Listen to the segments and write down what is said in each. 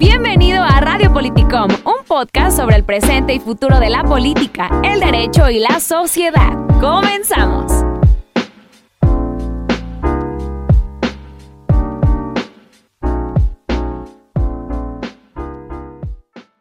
Bienvenido a Radio Politicom, un podcast sobre el presente y futuro de la política, el derecho y la sociedad. Comenzamos.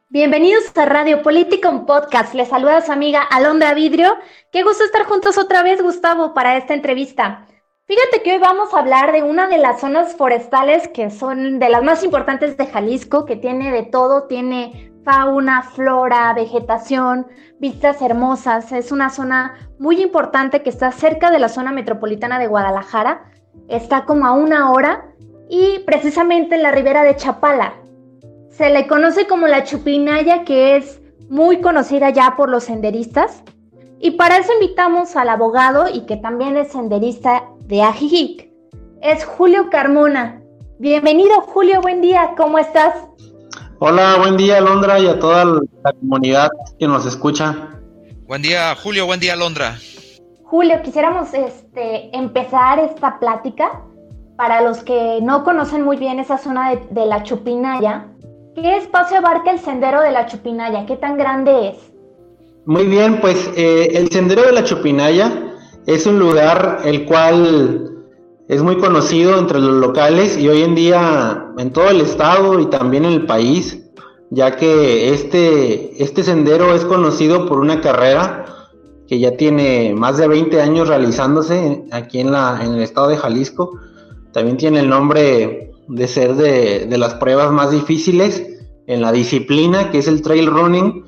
Bienvenidos a Radio Politicom Podcast. Les saluda su amiga Alondra Vidrio. Qué gusto estar juntos otra vez, Gustavo, para esta entrevista. Fíjate que hoy vamos a hablar de una de las zonas forestales que son de las más importantes de Jalisco, que tiene de todo, tiene fauna, flora, vegetación, vistas hermosas. Es una zona muy importante que está cerca de la zona metropolitana de Guadalajara. Está como a una hora y precisamente en la ribera de Chapala. Se le conoce como la Chupinaya, que es muy conocida ya por los senderistas. Y para eso invitamos al abogado y que también es senderista de Ajijic. Es Julio Carmona. Bienvenido Julio, buen día, ¿cómo estás? Hola, buen día Londra y a toda la comunidad que nos escucha. Buen día Julio, buen día Londra. Julio, quisiéramos este, empezar esta plática para los que no conocen muy bien esa zona de, la Chupinaya. ¿Qué espacio abarca el sendero de la Chupinaya? ¿Qué tan grande es? Muy bien, pues eh, el sendero de la Chupinaya es un lugar el cual es muy conocido entre los locales y hoy en día en todo el estado y también en el país, ya que este, este sendero es conocido por una carrera que ya tiene más de 20 años realizándose aquí en, la, en el estado de Jalisco. También tiene el nombre de ser de, de las pruebas más difíciles en la disciplina, que es el trail running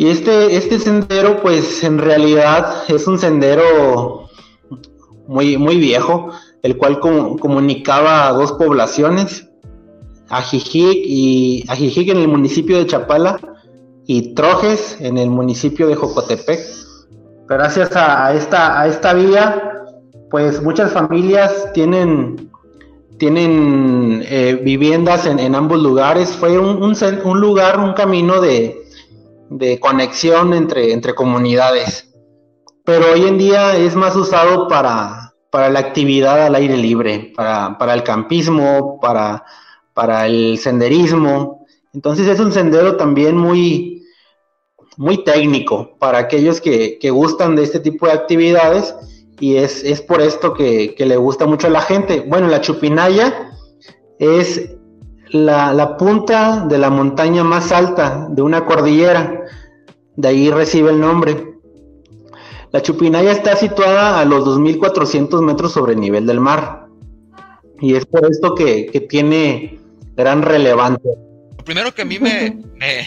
y este, este sendero, pues en realidad es un sendero muy, muy viejo, el cual comunicaba a dos poblaciones, Ajijic, y, en el municipio de Chapala y Trojes en el municipio de Jocotepec. Gracias a, esta, a esta vía, pues muchas familias tienen, tienen eh, viviendas en, ambos lugares. Fue un, un lugar, un camino de, de conexión entre, entre comunidades. Pero hoy en día es más usado para, para la actividad al aire libre, para, para el campismo, para, para el senderismo. Entonces es un sendero también muy, muy técnico para aquellos que, que gustan de este tipo de actividades y es, es por esto que, que, le gusta mucho a la gente. Bueno, la Chupinaya es la, punta de la montaña más alta de una cordillera. De ahí recibe el nombre. La Chupinaya está situada a los 2.400 metros sobre el nivel del mar. Y es por esto que, tiene gran relevancia. Lo primero que a mí me, me,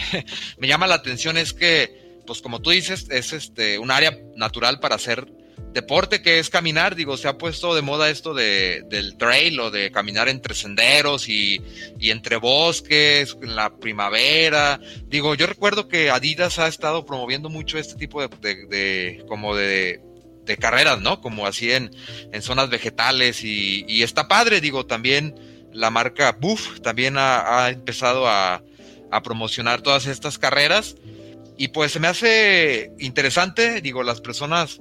me, llama la atención es que, pues como tú dices, es este un área natural para hacer deporte que es caminar, digo, se ha puesto de moda esto de, del trail o de caminar entre senderos y, entre bosques en la primavera. Digo, yo recuerdo que Adidas ha estado promoviendo mucho este tipo de, como de, de, carreras, ¿no? Como así en, en zonas vegetales y, y, está padre, digo, también la marca Buff también ha, ha empezado a, a promocionar todas estas carreras. Y pues se me hace interesante, digo, las personas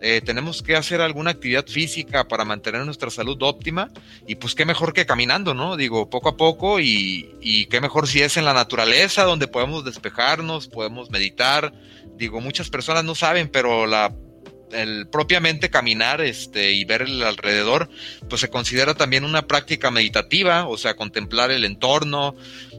eh, tenemos que hacer alguna actividad física para mantener nuestra salud óptima y pues qué mejor que caminando, ¿no? Digo, poco a poco y, y qué mejor si es en la naturaleza donde podemos despejarnos, podemos meditar. Digo, muchas personas no saben, pero la el propiamente caminar este, y ver el alrededor, pues se considera también una práctica meditativa, o sea, contemplar el entorno,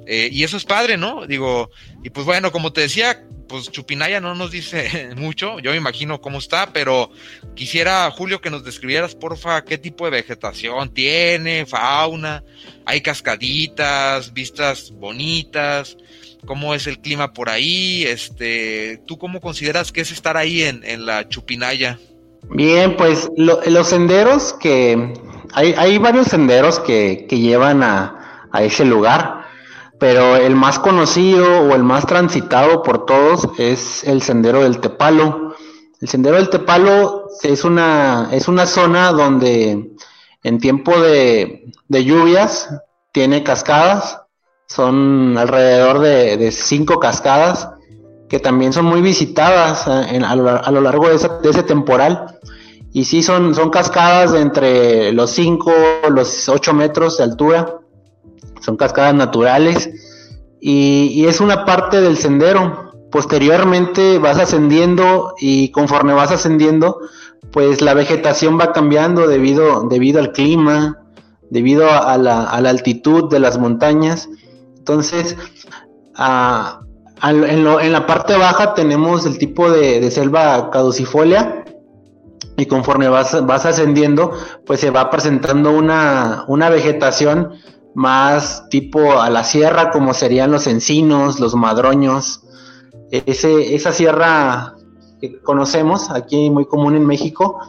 eh, y eso es padre, ¿no? Digo, y pues bueno, como te decía, pues Chupinaya no nos dice mucho, yo me imagino cómo está, pero quisiera, Julio, que nos describieras, porfa, qué tipo de vegetación tiene, fauna, hay cascaditas, vistas bonitas, cómo es el clima por ahí, este, ¿tú cómo consideras que es estar ahí en, la Chupinaya? Bien, pues los senderos que, hay, hay varios senderos que, que llevan a, a ese lugar pero el más conocido o el más transitado por todos es el Sendero del Tepalo. El Sendero del Tepalo es una, es una zona donde en tiempo de, lluvias tiene cascadas, son alrededor de, cinco cascadas que también son muy visitadas eh, a, lo, largo de ese, temporal. Y sí, son, son cascadas de entre los 5, los 8 metros de altura son cascadas naturales y, es una parte del sendero. Posteriormente vas ascendiendo y conforme vas ascendiendo, pues la vegetación va cambiando debido, debido al clima, debido a la, altitud de las montañas. Entonces, en, la parte baja tenemos el tipo de, selva caducifolia y conforme vas, vas, ascendiendo, pues se va presentando una, una vegetación más tipo a la sierra, como serían los encinos, los madroños, ese, esa sierra que conocemos aquí muy común en México.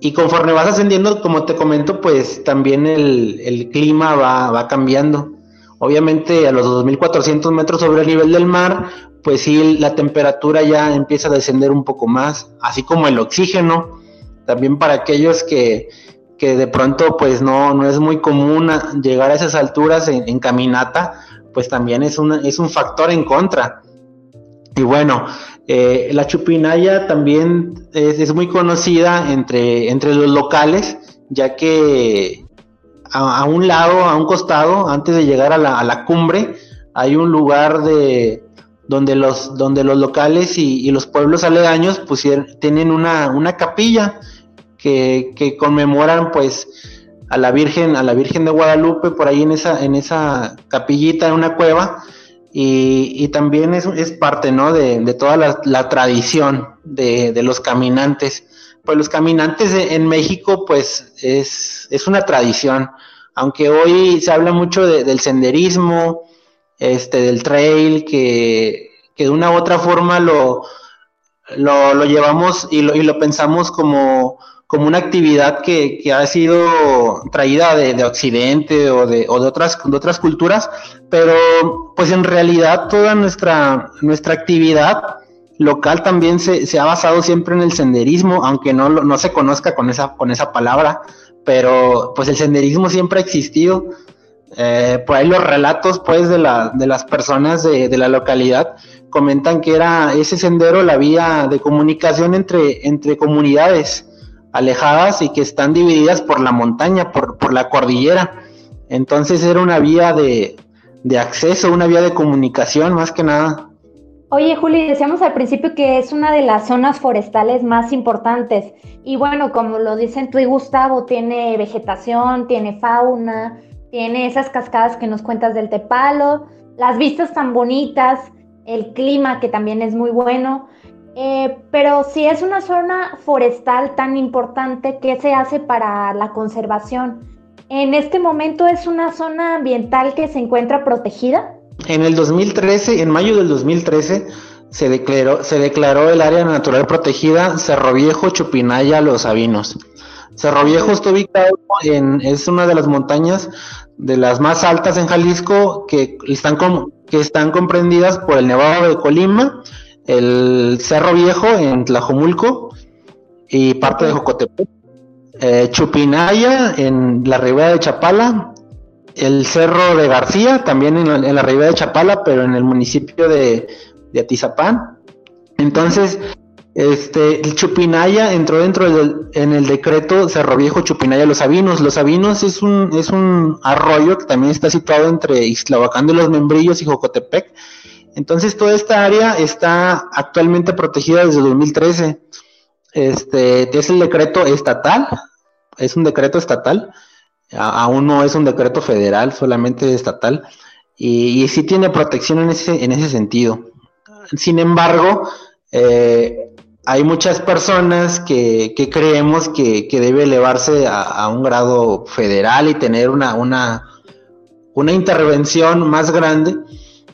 Y conforme vas ascendiendo, como te comento, pues también el, clima va, va, cambiando. Obviamente a los 2.400 metros sobre el nivel del mar, pues sí, la temperatura ya empieza a descender un poco más, así como el oxígeno. También para aquellos que, que de pronto pues no, no es muy común llegar a esas alturas en, caminata, pues también es, una, es un factor en contra. Y bueno, eh, la chupinaya también es, muy conocida entre, entre los locales, ya que a, un lado, a un costado, antes de llegar a la, a la cumbre, hay un lugar de, donde los, donde los locales y, los pueblos aledaños tienen una, una capilla que, conmemoran pues a la Virgen, a la Virgen de Guadalupe por ahí en esa, en esa capillita, en una cueva, y, también es, es, parte ¿no? de, toda la, tradición de, los caminantes. Pues los caminantes en México pues es, es una tradición, aunque hoy se habla mucho del senderismo, este, del trail, que, que de una u otra forma lo, lo, lo llevamos y lo, y lo pensamos como como una actividad que, que ha sido traída de, de Occidente o, de, o de, otras, de otras culturas, pero pues en realidad toda nuestra, nuestra actividad local también se, se ha basado siempre en el senderismo, aunque no, no se conozca con esa, con esa palabra, pero pues el senderismo siempre ha existido. Eh, por ahí los relatos pues de, la, de las personas de, de, la localidad comentan que era ese sendero la vía de comunicación entre, entre comunidades alejadas y que están divididas por la montaña, por, por la cordillera. Entonces era una vía de, de acceso, una vía de comunicación más que nada. Oye, Juli, decíamos al principio que es una de las zonas forestales más importantes. Y bueno, como lo dicen tú y Gustavo, tiene vegetación, tiene fauna, tiene esas cascadas que nos cuentas del Tepalo, las vistas tan bonitas, el clima que también es muy bueno. Eh, pero si es una zona forestal tan importante, ¿qué se hace para la conservación? ¿En este momento es una zona ambiental que se encuentra protegida? En el 2013, en mayo del 2013, se declaró, se declaró el área natural protegida Cerro Viejo, Chupinaya, Los Sabinos. Cerro Viejo está ubicado en, es una de las montañas de las más altas en Jalisco que están, que están comprendidas por el Nevado de Colima el Cerro Viejo en Tlajomulco y parte de Jocotepec, eh, Chupinaya en la ribera de Chapala, el Cerro de García también en la, ribera de Chapala, pero en el municipio de, Atizapán. Entonces, este, el Chupinaya entró dentro del en el decreto Cerro Viejo Chupinaya Los Sabinos. Los Sabinos es un, es un arroyo que también está situado entre Ixtlahuacán de los Membrillos y Jocotepec entonces, toda esta área está actualmente protegida desde 2013. Este es el decreto estatal, es un decreto estatal, aún no es un decreto federal, solamente estatal, y, sí tiene protección en ese, en ese sentido. Sin embargo, eh, hay muchas personas que, creemos que, debe elevarse a, un grado federal y tener una, una, una intervención más grande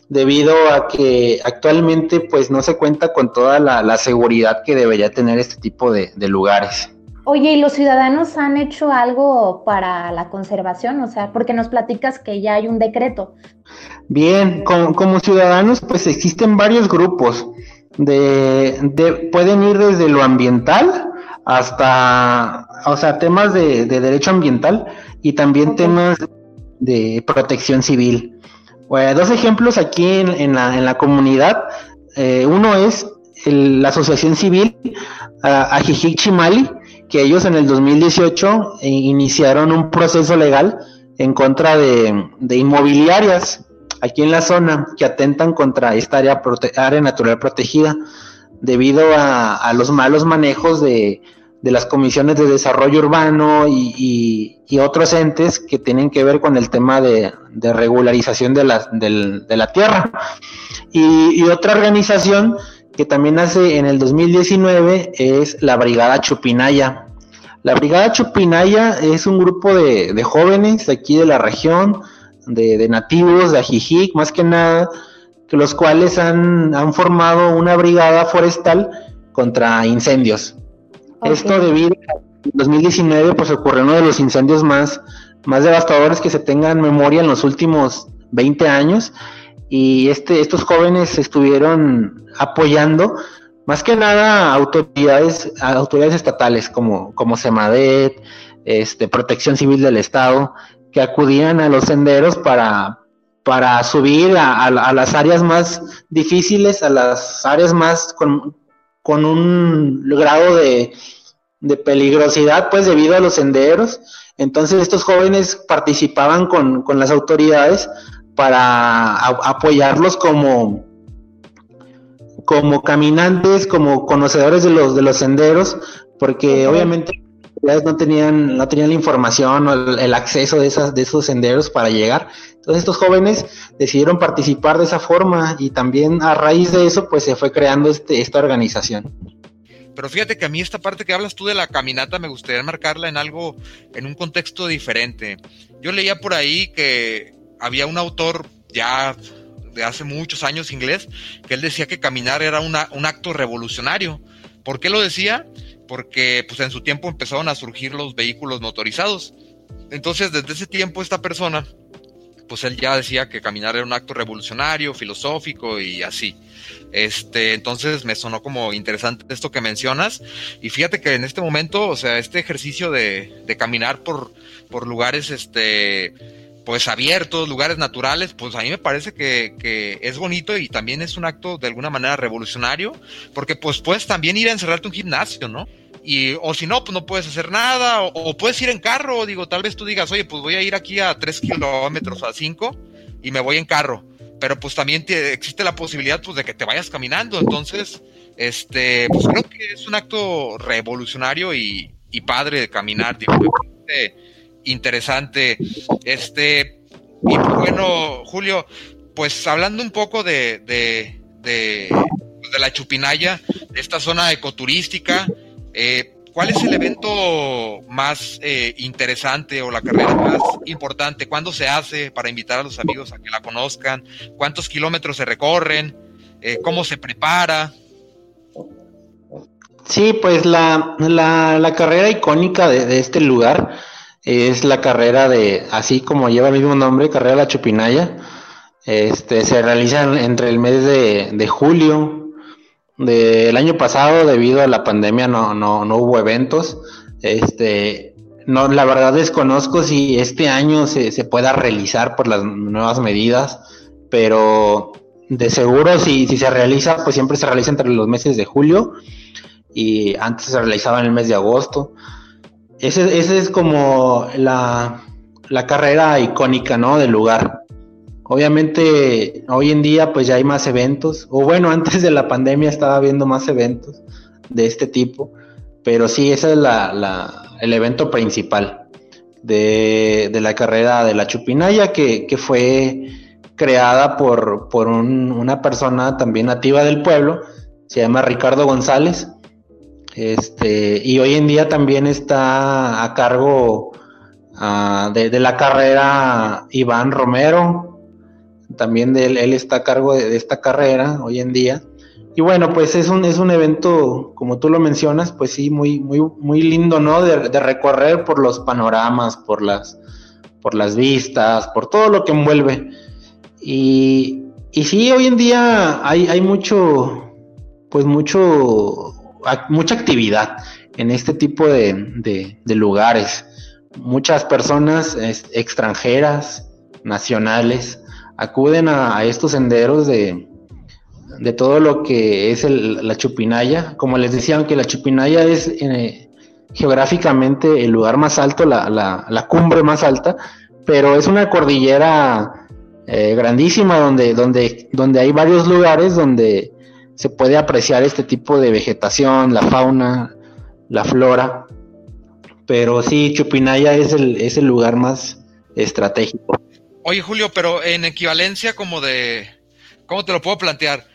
debido a que actualmente pues no se cuenta con toda la, seguridad que debería tener este tipo de, lugares. Oye, ¿y los ciudadanos han hecho algo para la conservación? O sea, porque nos platicas que ya hay un decreto. Bien, como, ciudadanos pues existen varios grupos. De, pueden ir desde lo ambiental hasta, o sea, temas de, derecho ambiental y también temas de protección civil dos ejemplos aquí en, la, comunidad. Eh, uno es la asociación civil Ajijic Chimali, que ellos en el 2018 eh, iniciaron un proceso legal en contra de, inmobiliarias aquí en la zona que atentan contra esta área, área natural protegida debido a, los malos manejos de, las comisiones de desarrollo urbano y, otros entes que tienen que ver con el tema de, regularización de la, de la tierra. Y, otra organización que también hace en el 2019 es la Brigada Chupinaya. La Brigada Chupinaya es un grupo de, jóvenes de aquí de la región, de, nativos, de Ajijic, más que nada, que los cuales han, formado una brigada forestal contra incendios. Esto debido a en 2019 pues ocurrió uno de los incendios más, más devastadores que se tenga en memoria en los últimos 20 años. Y este, estos jóvenes estuvieron apoyando más que nada autoridades, autoridades estatales como, como SEMADET, este, Protección Civil del Estado, que acudían a los senderos para, para subir a, las áreas más difíciles, a las áreas más con, un grado de, de, peligrosidad, pues debido a los senderos. Entonces estos jóvenes participaban con, con las autoridades para apoyarlos como, como caminantes, como conocedores de los, de los senderos, porque obviamente no tenían, no tenían la información o el, acceso de, esas, de esos senderos para llegar. Entonces estos jóvenes decidieron participar de esa forma y también a raíz de eso pues se fue creando este, esta organización. Pero fíjate que a mí esta parte que hablas tú de la caminata me gustaría marcarla en algo, en un contexto diferente. Yo leía por ahí que había un autor ya de hace muchos años inglés que él decía que caminar era una, un acto revolucionario. ¿Por qué lo decía? Porque pues en su tiempo empezaron a surgir los vehículos motorizados. Entonces desde ese tiempo esta persona, pues él ya decía que caminar era un acto revolucionario, filosófico y así. Este, entonces me sonó como interesante esto que mencionas. Y fíjate que en este momento, o sea, este ejercicio de, de caminar por, por lugares, este, pues abiertos, lugares naturales, pues a mí me parece que, es bonito y también es un acto de alguna manera revolucionario, porque pues puedes también ir a encerrarte un gimnasio, ¿no? Y, o si no, pues no puedes hacer nada, o, puedes ir en carro, digo, tal vez tú digas, oye, pues voy a ir aquí a 3 kilómetros a 5 y me voy en carro, pero pues también existe la posibilidad pues de que te vayas caminando, entonces, este, pues creo que es un acto revolucionario y, padre de caminar, digo, interesante. Este, y bueno, Julio, pues hablando un poco de, de, de, la Chupinaya, de esta zona ecoturística, eh, ¿cuál es el evento más eh, interesante o la carrera más importante? ¿Cuándo se hace para invitar a los amigos a que la conozcan? ¿Cuántos kilómetros se recorren? Eh, ¿Cómo se prepara? Sí, pues la, la, la carrera icónica de, de, este lugar es la carrera de, así como lleva el mismo nombre, carrera de la Chupinaya. Este, se realiza entre el mes de, julio del año pasado, debido a la pandemia no, no, no hubo eventos. Este, no, la verdad desconozco si este año se, se pueda realizar por las nuevas medidas, pero de seguro si, si se realiza, pues siempre se realiza entre los meses de julio y antes se realizaba en el mes de agosto. Ese, es como la, carrera icónica, ¿no? Del lugar. Obviamente, hoy en día, pues ya hay más eventos, o bueno, antes de la pandemia estaba viendo más eventos de este tipo, pero sí, ese es la, el evento principal de, la carrera de la Chupinaya, que, que fue creada por, por una persona también nativa del pueblo, se llama Ricardo González, este, y hoy en día también está a cargo uh, de, la carrera Iván Romero. También de él, él está a cargo de, esta carrera hoy en día. Y bueno, pues es un, es un evento, como tú lo mencionas, pues sí, muy, muy, muy lindo, ¿no? De, de recorrer por los panoramas, por las, por las vistas, por todo lo que envuelve. Y, y sí, hoy en día hay, hay mucho, pues mucho mucha actividad en este tipo de, lugares. Muchas personas extranjeras, nacionales, acuden a, estos senderos de, de, todo lo que es la Chupinaya. Como les decía, aunque la Chupinaya es eh, geográficamente el lugar más alto, la, la, cumbre más alta, pero es una cordillera eh, grandísima donde, donde, donde hay varios lugares donde se puede apreciar este tipo de vegetación, la fauna, la flora. Pero sí, Chupinaya es el, es el lugar más estratégico. Oye, Julio, pero en equivalencia como de, ¿cómo te lo puedo plantear?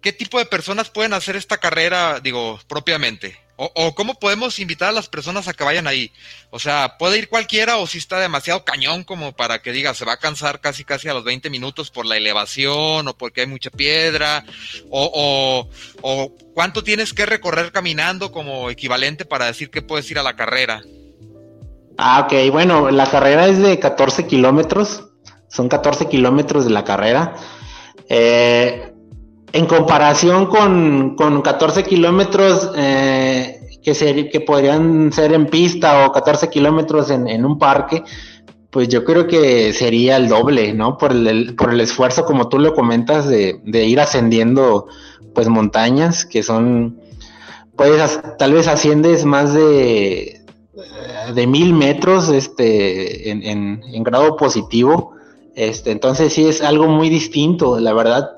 ¿Qué tipo de personas pueden hacer esta carrera, digo, propiamente? O, cómo podemos invitar a las personas a que vayan ahí? O sea, ¿puede ir cualquiera o si está demasiado cañón como para que diga, se va a cansar casi casi a los 20 minutos por la elevación o porque hay mucha piedra? O, o, cuánto tienes que recorrer caminando como equivalente para decir que puedes ir a la carrera? Ah, ok, bueno, la carrera es de 14 kilómetros, son 14 kilómetros de la carrera. Eh, en comparación con, con 14 kilómetros eh, que, que podrían ser en pista o 14 kilómetros en, un parque, pues yo creo que sería el doble, ¿no? Por el, por el esfuerzo, como tú lo comentas, de, ir ascendiendo pues montañas que son, pues tal vez asciendes más de, de mil metros este, en, en, grado positivo. Este, entonces sí es algo muy distinto, la verdad.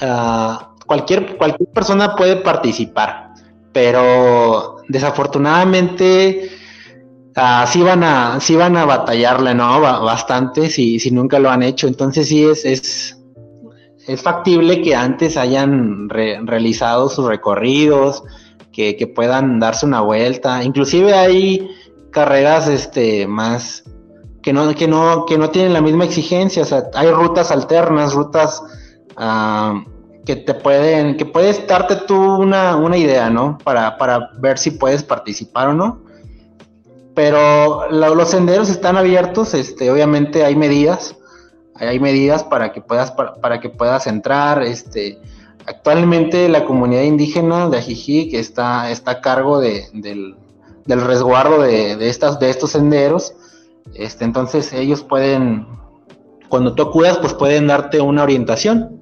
Ah, cualquier, cualquier persona puede participar, pero desafortunadamente uh, sí, van a, sí van a batallarle, ¿no? Bastante si, si nunca lo han hecho. Entonces sí es, es, es factible que antes hayan realizado sus recorridos, que, que, puedan darse una vuelta. Inclusive hay carreras este, más que no, que no, que no tienen la misma exigencia. Hay rutas alternas, rutas Ah, que te pueden, que puedes darte tú una, idea, ¿no? Para, para, ver si puedes participar o no. Pero los senderos están abiertos, este, obviamente hay medidas, hay medidas para que puedas, para, que puedas entrar, este, actualmente la comunidad indígena de Ajijic está, está a cargo de, del, resguardo de, de, estas, de estos senderos, este, entonces ellos pueden, cuando tú acudas, pues pueden darte una orientación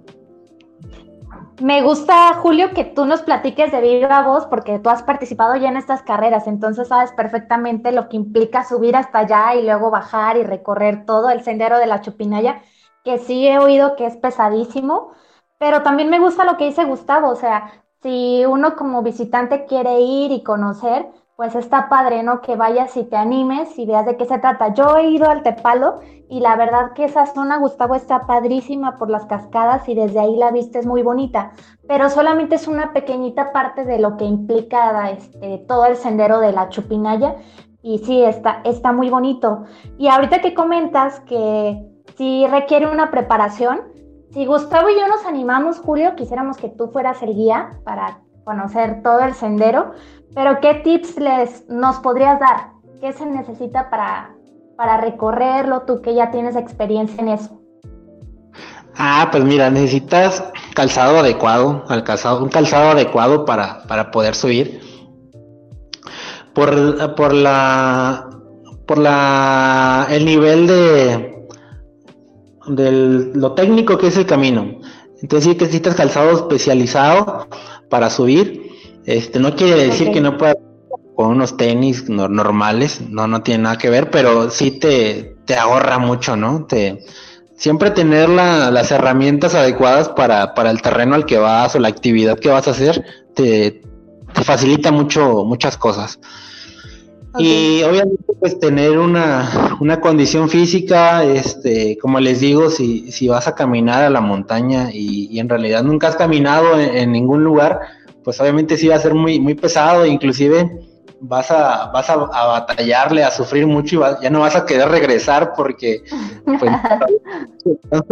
me gusta, Julio, que tú nos platiques de viva voz porque tú has participado ya en estas carreras, entonces sabes perfectamente lo que implica subir hasta allá y luego bajar y recorrer todo el sendero de la Chupinaya, que sí he oído que es pesadísimo, pero también me gusta lo que dice Gustavo, o sea, si uno como visitante quiere ir y conocer, pues está padre, ¿no? Que vayas y te animes y veas de qué se trata. Yo he ido al Tepalo y la verdad que esa zona, Gustavo, está padrísima por las cascadas y desde ahí la vista es muy bonita, pero solamente es una pequeñita parte de lo que implica este, todo el sendero de la Chupinaya y sí, está, está muy bonito. Y ahorita que comentas que sí requiere una preparación, si Gustavo y yo nos animamos, Julio, quisiéramos que tú fueras el guía para conocer todo el sendero, pero ¿qué tips les nos podrías dar? ¿Qué se necesita para, para recorrerlo, tú que ya tienes experiencia en eso? Ah, pues mira, necesitas calzado adecuado, un calzado adecuado para, para poder subir. Por, por la por la el nivel de de lo técnico que es el camino. Entonces sí necesitas calzado especializado para subir este, no quiere decir que no pueda con unos tenis normales, no, no tiene nada que ver, pero sí te, te ahorra mucho, ¿no? Te, siempre tener las herramientas adecuadas para, para, el terreno al que vas o la actividad que vas a hacer, te, facilita mucho, muchas cosas. Y obviamente pues tener una, una, condición física, este, como les digo, si, si vas a caminar a la montaña y, en realidad nunca has caminado en ningún lugar, pues obviamente sí va a ser muy, muy pesado, inclusive vas a, vas a, batallarle, a sufrir mucho y ya no vas a querer regresar porque pues,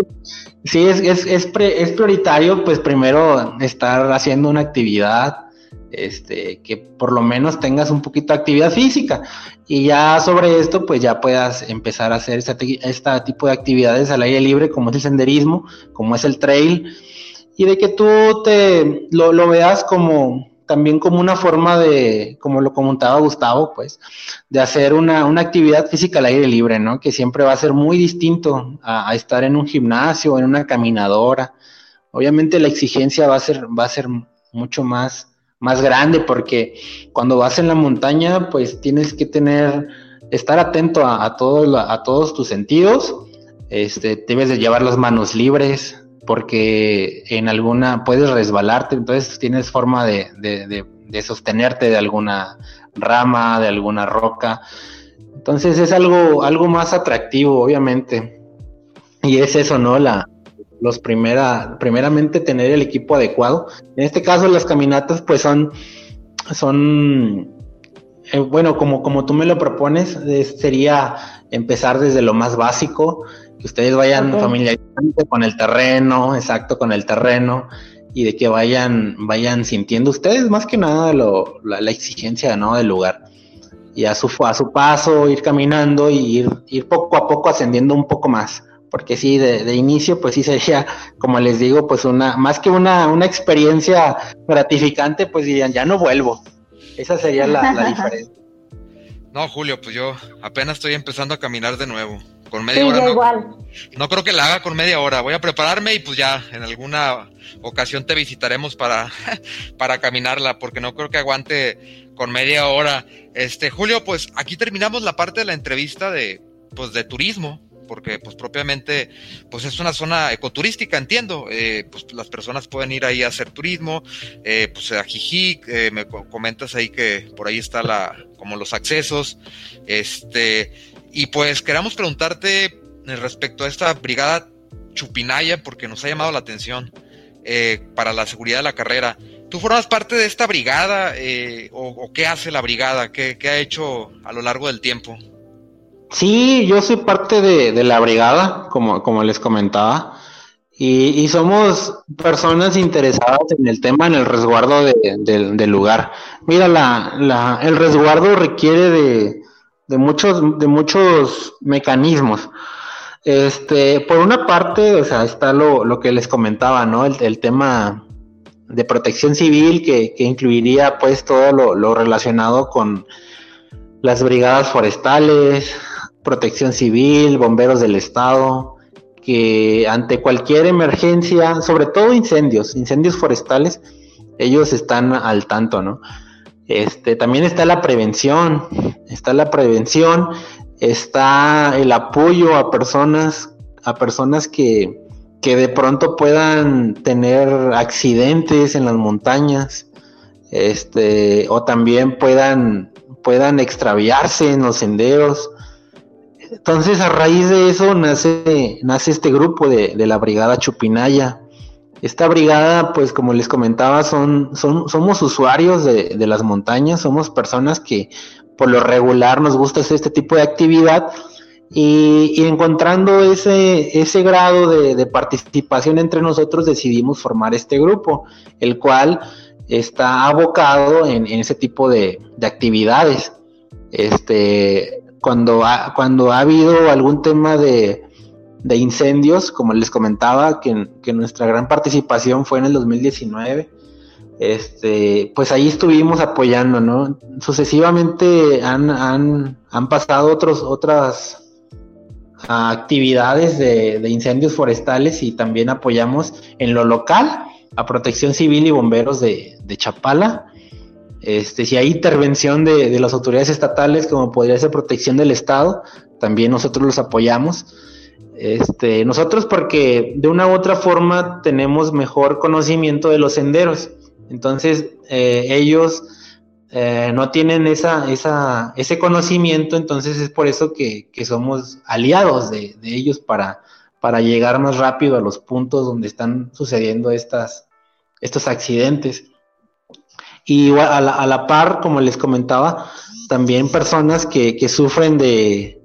sí es, es, es, es, prioritario pues primero estar haciendo una actividad este que por lo menos tengas un poquito de actividad física y ya sobre esto pues ya puedas empezar a hacer este tipo de actividades al aire libre como es el senderismo, como es el trail y de que tú te lo, veas como también como una forma de, como lo comentaba Gustavo, pues, de hacer una, actividad física al aire libre, ¿no? Que siempre va a ser muy distinto a, estar en un gimnasio, en una caminadora. Obviamente la exigencia va a ser, va a ser mucho más, más grande porque cuando vas en la montaña, pues tienes que tener estar atento a, todo, a todos tus sentidos, este, debes de llevar las manos libres porque en alguna puedes resbalarte, entonces tienes forma de, de sostenerte de alguna rama, de alguna roca. Entonces es algo, algo más atractivo, obviamente. Y es eso, ¿no? La, los primera, primeramente tener el equipo adecuado. En este caso, las caminatas, pues son, son, eh, bueno, como, como tú me lo propones, sería empezar desde lo más básico, que ustedes vayan familiarizando con el terreno, exacto, con el terreno, y de que vayan, vayan sintiendo ustedes más que nada lo, la, exigencia ¿no? del lugar. Y a su, a su paso ir caminando y ir, ir poco a poco ascendiendo un poco más. Porque sí, de, inicio, pues sí sería, como les digo, pues una, más que una, una experiencia gratificante, pues dirían, ya no vuelvo. Esa sería la, la diferencia. No, Julio, pues yo apenas estoy empezando a caminar de nuevo. Con media hora. No, igual. no creo que la haga con media hora. Voy a prepararme y pues ya en alguna ocasión te visitaremos para, para caminarla, porque no creo que aguante con media hora. Este, Julio, pues aquí terminamos la parte de la entrevista de, pues, de turismo porque pues propiamente pues es una zona ecoturística, entiendo, eh, pues las personas pueden ir ahí a hacer turismo, eh, pues a Jijic, eh, me comentas ahí que por ahí está la, como los accesos, este, y pues queremos preguntarte respecto a esta brigada Chupinaya, porque nos ha llamado la atención eh, para la seguridad de la carrera. ¿Tú formas parte de esta brigada eh, o, qué hace la brigada? ¿Qué, ha hecho a lo largo del tiempo? Sí, yo soy parte de, la brigada, como, como les comentaba, y, somos personas interesadas en el tema, en el resguardo del lugar. Mira, la, el resguardo requiere de, de muchos, de muchos mecanismos. Este, por una parte, o sea, está lo, lo que les comentaba, ¿no? El, tema de protección civil que, que incluiría pues todo lo, lo, relacionado con las brigadas forestales, protección civil, bomberos del estado, que ante cualquier emergencia, sobre todo incendios, incendios forestales, ellos están al tanto, ¿no? Este, también está la prevención, está la prevención, está el apoyo a personas, a personas que, que de pronto puedan tener accidentes en las montañas, este, o también puedan, puedan extraviarse en los senderos. Entonces, a raíz de eso nace, nace este grupo de, de la Brigada Chupinaya, esta brigada, pues como les comentaba, son, son somos usuarios de, las montañas, somos personas que por lo regular nos gusta hacer este tipo de actividad y, encontrando ese, ese grado de, participación entre nosotros decidimos formar este grupo, el cual está abocado en, ese tipo de, actividades. Este, cuando cuando ha habido algún tema de, de incendios, como les comentaba, que, nuestra gran participación fue en el 2019. Este, pues ahí estuvimos apoyando, ¿no? Sucesivamente han, pasado otros, otras actividades de, incendios forestales y también apoyamos en lo local a Protección Civil y Bomberos de Chapala. Este, si hay intervención de, las autoridades estatales, como podría ser protección del Estado, también nosotros los apoyamos. Este, nosotros porque de una u otra forma tenemos mejor conocimiento de los senderos. Entonces, eh, ellos eh, no tienen esa, ese conocimiento, entonces es por eso que, somos aliados de, ellos para, llegar más rápido a los puntos donde están sucediendo estos accidentes. Y a la, a la par, como les comentaba, también personas que, que sufren de,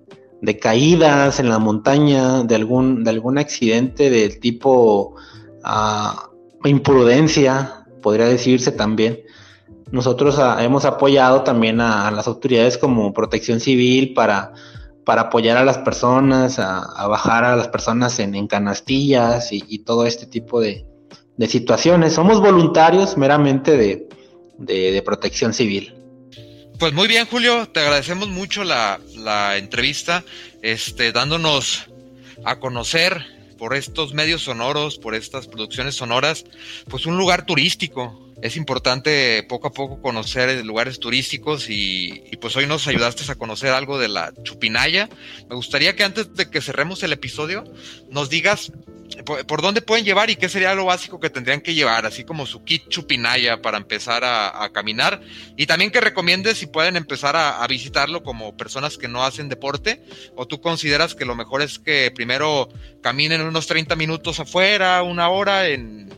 de caídas en la montaña, de algún, de algún accidente del tipo ah, imprudencia, podría decirse también. Nosotros ah, hemos apoyado también a, las autoridades como protección civil para, para apoyar a las personas, a, bajar a las personas en, canastillas y, todo este tipo de, situaciones. Somos voluntarios meramente de protección civil. Pues muy bien, Julio, te agradecemos mucho la, entrevista, este, dándonos a conocer por estos medios sonoros, por estas producciones sonoras, pues un lugar turístico es importante poco a poco conocer lugares turísticos y, pues hoy nos ayudaste a conocer algo de la Chupinaya. Me gustaría que antes de que cerremos el episodio nos digas por, dónde pueden llevar y qué sería lo básico que tendrían que llevar, así como su kit Chupinaya para empezar a, caminar y también que recomiendes si pueden empezar a, visitarlo como personas que no hacen deporte o tú consideras que lo mejor es que primero caminen unos 30 minutos afuera, una hora en,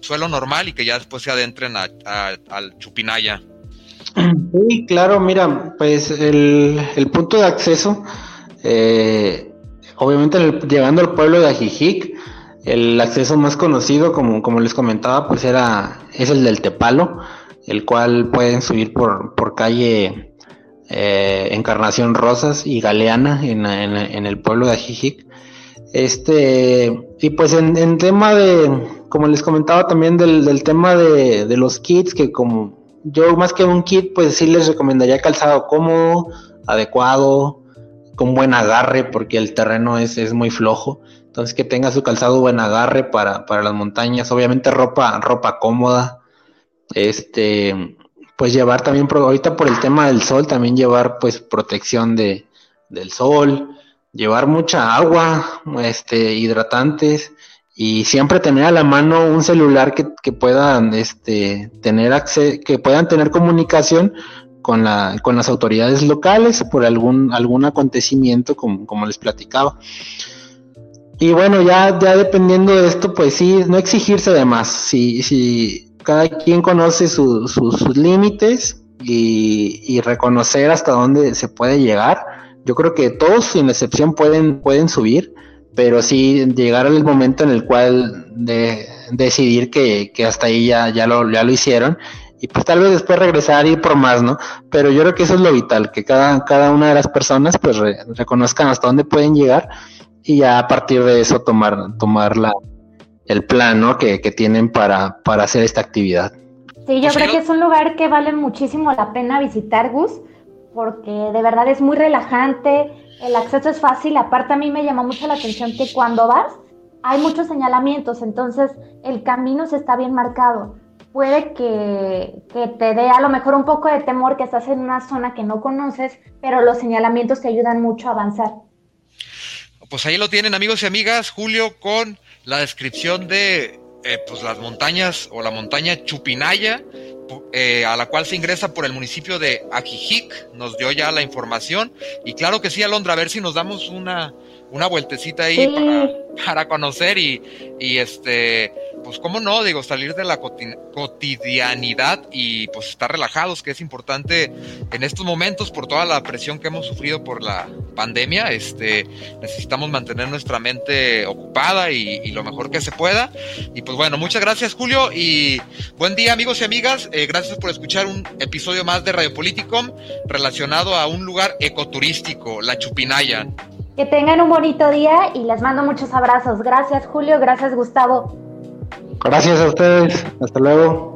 suelo normal y que ya después se adentren al Chupinaya. Sí, claro, mira, pues el, punto de acceso, eh, obviamente llegando al pueblo de Ajijic, el acceso más conocido, como, les comentaba, pues era, es el del Tepalo, el cual pueden subir por, por calle eh, Encarnación Rosas y Galeana en, en, el pueblo de Ajijic. Este, y pues en, en, tema de, como les comentaba también del, del tema de, de, los kits, que como yo más que un kit, pues sí les recomendaría calzado cómodo, adecuado, con buen agarre, porque el terreno es, es muy flojo. Entonces que tenga su calzado buen agarre para, para las montañas, obviamente ropa, ropa cómoda. Este, pues llevar también, ahorita por el tema del sol, también llevar pues protección de, del sol, llevar mucha agua, este, hidratantes, y siempre tener a la mano un celular que, que puedan este, tener acceso, que puedan tener comunicación con, la, con las autoridades locales por algún, algún acontecimiento como, como les platicaba. Y bueno, ya, ya dependiendo de esto, pues sí, no exigirse de más. Si, si cada quien conoce sus límites y, y, reconocer hasta dónde se puede llegar, yo creo que todos, sin excepción, pueden, pueden subir, pero sí llegar al momento en el cual de, decidir que, que, hasta ahí ya, ya, lo, ya lo hicieron y pues tal vez después regresar y ir por más, ¿no? Pero yo creo que eso es lo vital, que cada, cada una de las personas pues reconozcan hasta dónde pueden llegar y ya a partir de eso tomar, tomar la, el plan que, tienen para, para hacer esta actividad. Sí, yo creo que es un lugar que vale muchísimo la pena visitar, Gus, porque de verdad es muy relajante, el acceso es fácil, aparte a mí me llamó mucho la atención que cuando vas hay muchos señalamientos, entonces el camino se está bien marcado. Puede que, que te dé a lo mejor un poco de temor que estás en una zona que no conoces, pero los señalamientos te ayudan mucho a avanzar pues ahí lo tienen amigos y amigas, Julio con la descripción de eh, pues las montañas o la montaña Chupinaya, eh, a la cual se ingresa por el municipio de Ajijic, nos dio ya la información. Y claro que sí, Alondra, a ver si nos damos una, una vueltecita ahí para, para, conocer y, y este pues cómo no, digo, salir de la cotidianidad y pues estar relajados, que es importante en estos momentos por toda la presión que hemos sufrido por la pandemia, este, necesitamos mantener nuestra mente ocupada y, lo mejor que se pueda. Y pues bueno, muchas gracias Julio y buen día amigos y amigas, eh, gracias por escuchar un episodio más de Radio Politicom relacionado a un lugar ecoturístico, La Chupinaya. Que tengan un bonito día y les mando muchos abrazos. Gracias Julio, gracias Gustavo. Gracias a ustedes. Hasta luego.